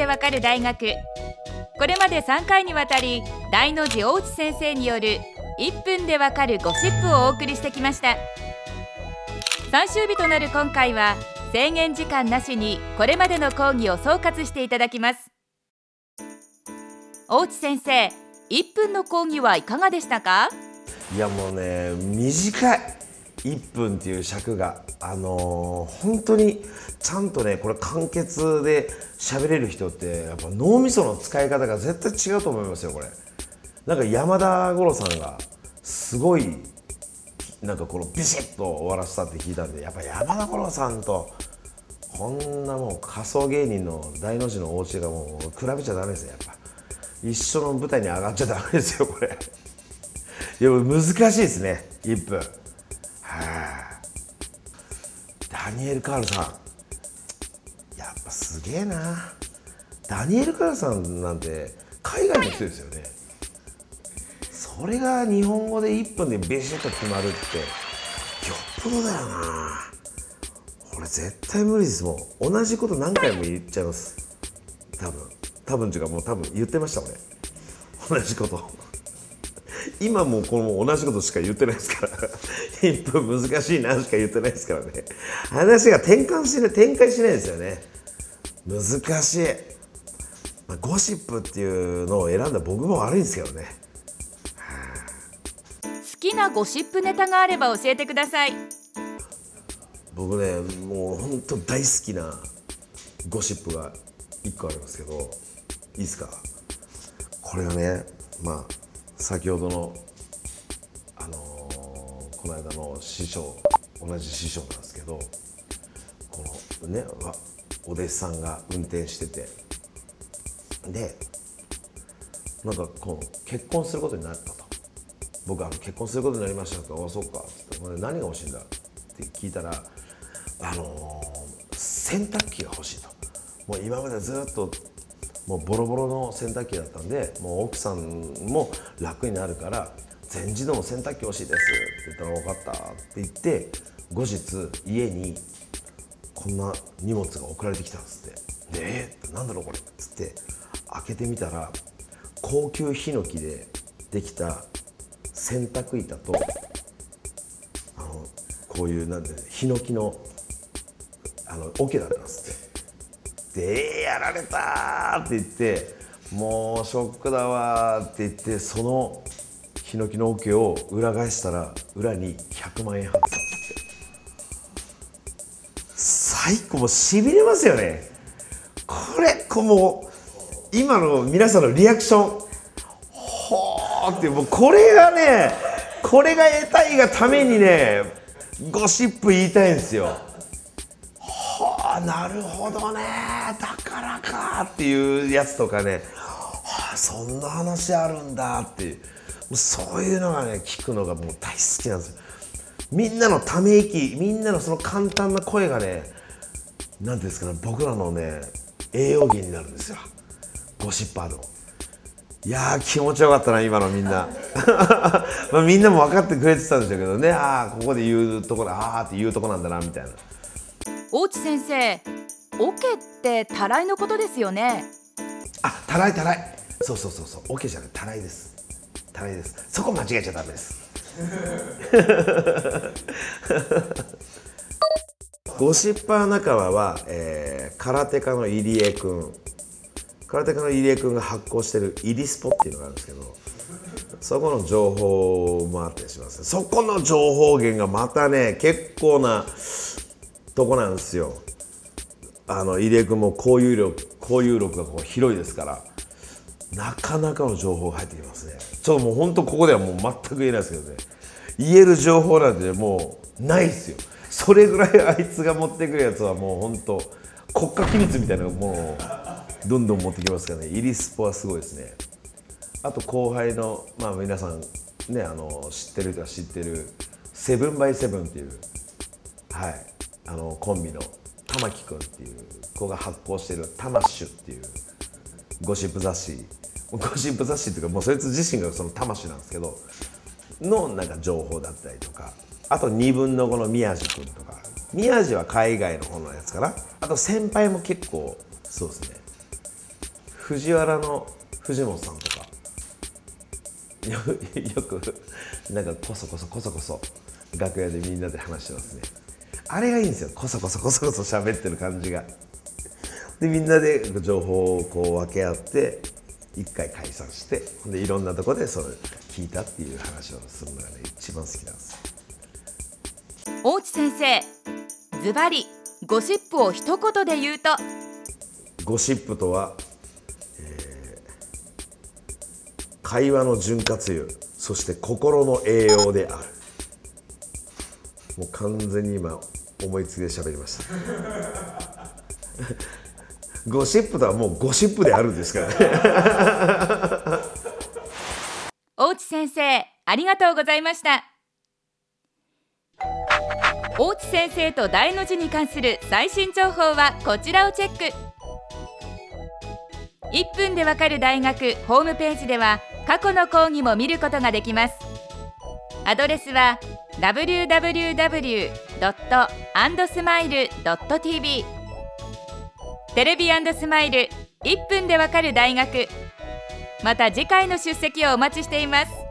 でわかる大学。これまで3回にわたり大の字大内先生による1分でわかるゴシップをお送りしてきました。最終日となる今回は制限時間なしにこれまでの講義を総括していただきます。大内先生1分の講義はいかがでしたか？いやもうね短い。1分っていう尺があのー、本当にちゃんとねこれ簡潔で喋れる人ってやっぱ脳みその使い方が絶対違うと思いますよこれ。なんか山田五郎さんがすごいなんかこのビシッと終わらせたって聞いたんでやっぱ山田五郎さんとこんなもう仮想芸人の大の字のお家がもう比べちゃダメですよやっぱ。一緒の舞台に上がっちゃダメですよこれ。いや難しいですね1分。ダニエル・カールさん。やっぱすげえな。ダニエル・カールさんなんて海外の人ですよね。それが日本語で1分でビシッと決まるって。よっぽどだよな。俺絶対無理です。もん同じこと何回も言っちゃいます。多分。多分っていうかもう多分言ってました俺。同じこと。今もこの同じことしか言ってないですから。1分難しいなしか言ってないですからね。話が転換しない展開しないですよね。難しい、まあ、ゴシップっていうのを選んだ僕も悪いんですけどね、好きなゴシップネタがあれば教えてください。僕ねもう本当大好きなゴシップが1個ありますけどいいですか？これがねまあ先ほどの、あのー、この間の師匠同じ師匠なんですけどこのねお弟子さんが運転してて。でなんかこう結婚することになったと。僕は結婚することになりましたと「あそっか」って言って「何が欲しいんだ?」って聞いたらあのー、洗濯機が欲しいと。もう今までずっともうボロボロの洗濯機だったんでもう奥さんも楽になるから全自動の洗濯機欲しいですって言ったら分かったって言って後日家にこんな荷物が送られてきたんですって。でえー、なんだろうこれっつって開けてみたら高級ヒノキでできた洗濯板とあのこういうなんてヒノキのあの桶だったんですって。で「やられた!」って言って「もうショックだわ」って言ってそのヒノキの桶を裏返したら裏に100万円入ったって最高もうしびれますよねこれこもう今の皆さんのリアクションほーってもうこれがねこれが得たいがためにねゴシップ言いたいんですよなるほどね。だからかっていうやつとかね、あ、そんな話あるんだっていう。そういうのがね聞くのがもう大好きなんですよ。みんなのため息みんなのその簡単な声がね何ていうんですかね僕らのね栄養源になるんですよ。ゴシッパーの。いやー気持ちよかったな今のみんな。まあみんなも分かってくれてたんでしょうけどね。ああここで言うとこだああって言うとこなんだなみたいな。大内先生オケってたらいのことですよね？あたらいたらい。そうそうそうそう。オケじゃないたらいです。たらいです。そこ間違えちゃダメです。ゴシッパー仲間は、えー、空手家の入江君空手家の入江君が発行してるイリスポっていうのがあるんですけどそこの情報もあったりします。そこの情報源がまたね結構なとこなんですよ。あの入江君も交友力交友力がこう広いですからなかなかの情報が入ってきますね。ちょっともう本当ここではもう全く言えないですけどね。言える情報なんてもうないですよ。それぐらいあいつが持ってくるやつはもう本当国家機密みたいなものをどんどん持ってきますからね。イリスポはすごいですね。あと後輩のまあ皆さんねあの知ってる人は知ってるセブンバイセブンっていうはい。あのコンビの玉木君っていう子が発行してる「タマッシュ」っていうゴシップ雑誌ゴシップ雑誌っていうかもうそいつ自身がそのタマッシュなんですけどのなんか情報だったりとかあと2分の5の宮地君とか宮地は海外の方のやつかなあと先輩も結構そうですね。藤原の藤本さんとか。よ くなんかこそこそこそこそ楽屋でみんなで話してますね。あれがいいんですよ。こそこそこそこそ喋ってる感じが。でみんなで情報をこう分け合って一回解散してでいろんなとこでそれ聞いたっていう話をするのがね一番好きなんです大内先生ズバリゴシップを一言で言うと。ゴシップとは、えー会話の潤滑油そして心の栄養である。もう完全に今思いつきで喋りました。ゴシップとはもうゴシップであるんですからね。大内先生ありがとうございました。大内先生と大の字に関する最新情報はこちらをチェック。1分でわかる大学ホームページでは過去の講義も見ることができます。アドレスは www.andsmile.tv テレビスマイル1分でわかる大学。また次回の出席をお待ちしています。